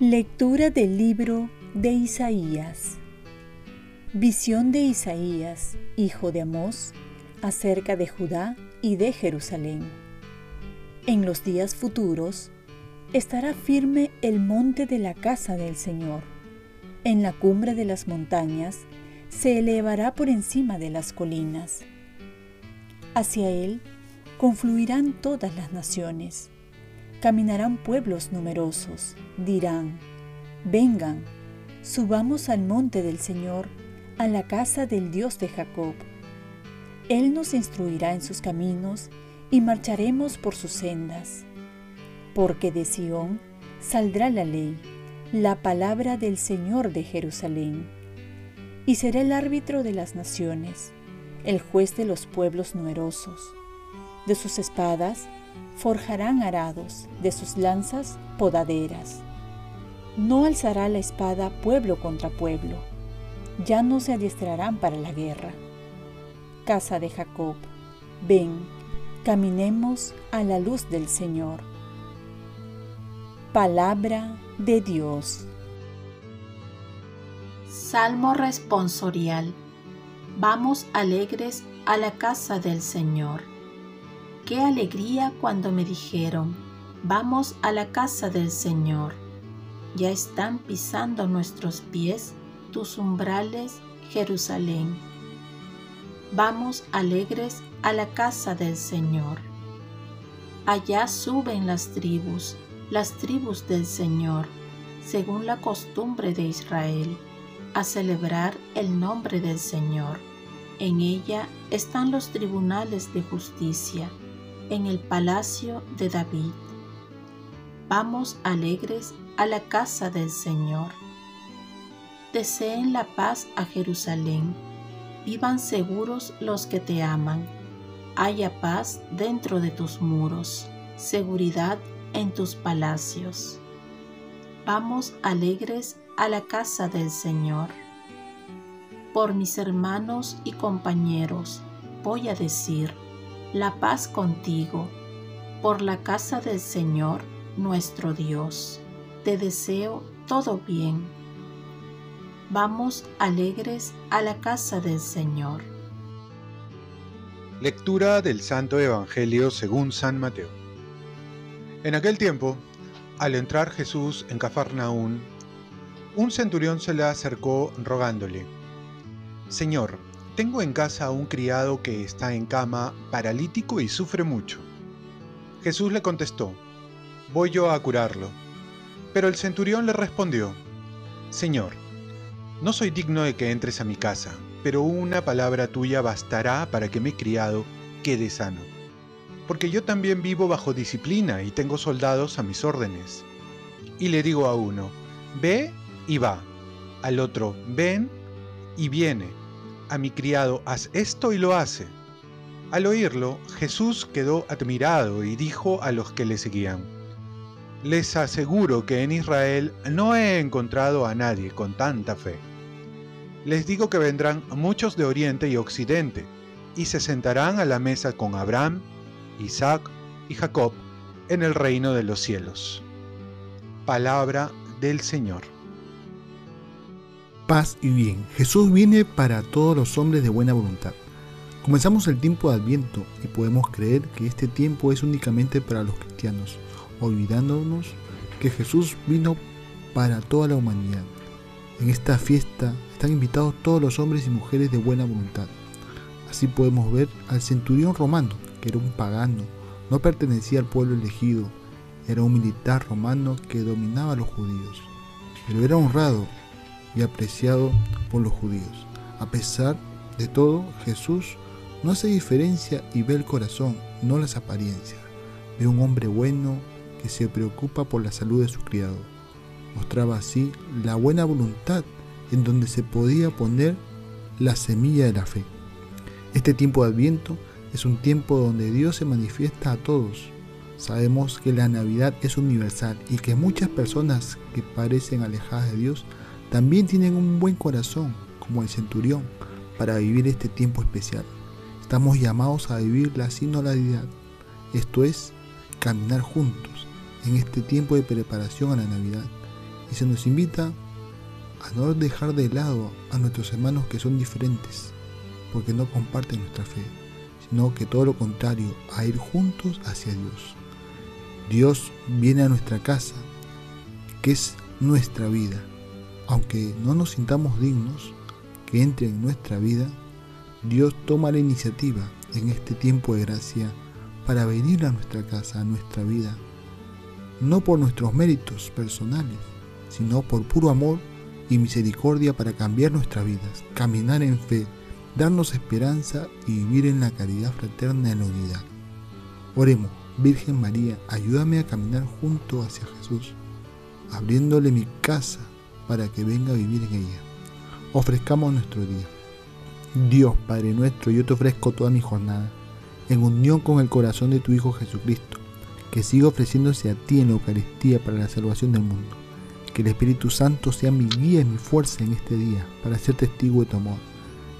Lectura del libro de Isaías. Visión de Isaías, hijo de Amós, acerca de Judá y de Jerusalén. En los días futuros estará firme el monte de la casa del Señor. En la cumbre de las montañas se elevará por encima de las colinas. Hacia él confluirán todas las naciones Caminarán pueblos numerosos, dirán, vengan, subamos al monte del Señor, a la casa del Dios de Jacob. Él nos instruirá en sus caminos y marcharemos por sus sendas. Porque de Sión saldrá la ley, la palabra del Señor de Jerusalén. Y será el árbitro de las naciones, el juez de los pueblos numerosos. De sus espadas forjarán arados, de sus lanzas podaderas. No alzará la espada pueblo contra pueblo, ya no se adiestrarán para la guerra. Casa de Jacob, ven, caminemos a la luz del Señor. Palabra de Dios. Salmo responsorial. Vamos alegres a la casa del Señor. Qué alegría cuando me dijeron, vamos a la casa del Señor. Ya están pisando nuestros pies tus umbrales, Jerusalén. Vamos alegres a la casa del Señor. Allá suben las tribus, las tribus del Señor, según la costumbre de Israel, a celebrar el nombre del Señor. En ella están los tribunales de justicia en el palacio de David. Vamos alegres a la casa del Señor. Deseen la paz a Jerusalén. Vivan seguros los que te aman. Haya paz dentro de tus muros, seguridad en tus palacios. Vamos alegres a la casa del Señor. Por mis hermanos y compañeros voy a decir, la paz contigo, por la casa del Señor nuestro Dios. Te deseo todo bien. Vamos alegres a la casa del Señor. Lectura del Santo Evangelio según San Mateo. En aquel tiempo, al entrar Jesús en Cafarnaún, un centurión se le acercó rogándole, Señor, tengo en casa a un criado que está en cama, paralítico y sufre mucho. Jesús le contestó, Voy yo a curarlo. Pero el centurión le respondió, Señor, no soy digno de que entres a mi casa, pero una palabra tuya bastará para que mi criado quede sano. Porque yo también vivo bajo disciplina y tengo soldados a mis órdenes. Y le digo a uno, ve y va, al otro, ven y viene a mi criado, haz esto y lo hace. Al oírlo, Jesús quedó admirado y dijo a los que le seguían, Les aseguro que en Israel no he encontrado a nadie con tanta fe. Les digo que vendrán muchos de Oriente y Occidente, y se sentarán a la mesa con Abraham, Isaac y Jacob en el reino de los cielos. Palabra del Señor paz y bien. Jesús viene para todos los hombres de buena voluntad. Comenzamos el tiempo de Adviento y podemos creer que este tiempo es únicamente para los cristianos, olvidándonos que Jesús vino para toda la humanidad. En esta fiesta están invitados todos los hombres y mujeres de buena voluntad. Así podemos ver al centurión romano, era un pagano, no pertenecía al pueblo elegido, era un militar romano que dominaba a los judíos, pero era honrado y apreciado por los judíos. A pesar de todo, Jesús no hace diferencia y ve el corazón, no las apariencias. Ve un hombre bueno que se preocupa por la salud de su criado. Mostraba así la buena voluntad en donde se podía poner la semilla de la fe. Este tiempo de Adviento es un tiempo donde Dios se manifiesta a todos. Sabemos que la Navidad es universal y que muchas personas que parecen alejadas de Dios también tienen un buen corazón, como el centurión, para vivir este tiempo especial. Estamos llamados a vivir la sinodalidad, esto es, caminar juntos en este tiempo de preparación a la Navidad. Y se nos invita a no dejar de lado a nuestros hermanos que son diferentes, porque no comparten nuestra fe, sino que todo lo contrario, a ir juntos hacia Dios. Dios viene a nuestra casa, que es nuestra vida. Aunque no nos sintamos dignos que entre en nuestra vida, Dios toma la iniciativa en este tiempo de gracia para venir a nuestra casa, a nuestra vida, no por nuestros méritos personales, sino por puro amor y misericordia para cambiar nuestras vidas, caminar en fe, darnos esperanza y vivir en la caridad fraterna en la unidad. Oremos, Virgen María, ayúdame a caminar junto hacia Jesús, abriéndole mi casa para que venga a vivir en ella. Ofrezcamos nuestro día. Dios Padre nuestro, yo te ofrezco toda mi jornada, en unión con el corazón de tu Hijo Jesucristo, que siga ofreciéndose a ti en la Eucaristía para la salvación del mundo. Que el Espíritu Santo sea mi guía y mi fuerza en este día, para ser testigo de tu amor.